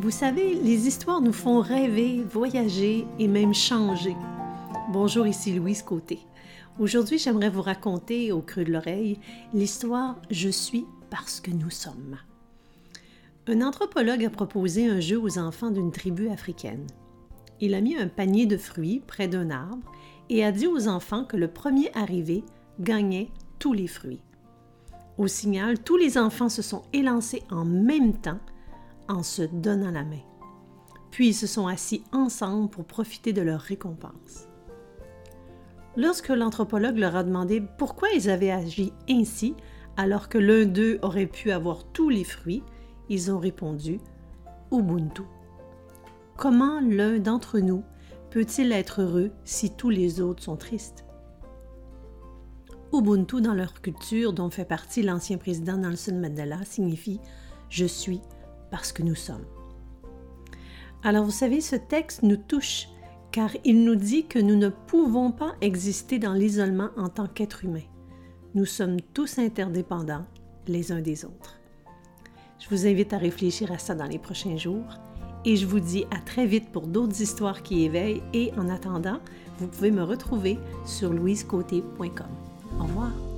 Vous savez, les histoires nous font rêver, voyager et même changer. Bonjour, ici Louise Côté. Aujourd'hui, j'aimerais vous raconter au creux de l'oreille l'histoire Je suis parce que nous sommes. Un anthropologue a proposé un jeu aux enfants d'une tribu africaine. Il a mis un panier de fruits près d'un arbre et a dit aux enfants que le premier arrivé gagnait tous les fruits. Au signal, tous les enfants se sont élancés en même temps en se donnant la main. Puis ils se sont assis ensemble pour profiter de leur récompense. Lorsque l'anthropologue leur a demandé pourquoi ils avaient agi ainsi alors que l'un d'eux aurait pu avoir tous les fruits, ils ont répondu Ubuntu. Comment l'un d'entre nous peut-il être heureux si tous les autres sont tristes? Ubuntu dans leur culture, dont fait partie l'ancien président Nelson Mandela, signifie Je suis parce que nous sommes. Alors vous savez, ce texte nous touche car il nous dit que nous ne pouvons pas exister dans l'isolement en tant qu'êtres humains. Nous sommes tous interdépendants les uns des autres. Je vous invite à réfléchir à ça dans les prochains jours et je vous dis à très vite pour d'autres histoires qui éveillent et en attendant, vous pouvez me retrouver sur louisecoté.com. Au revoir.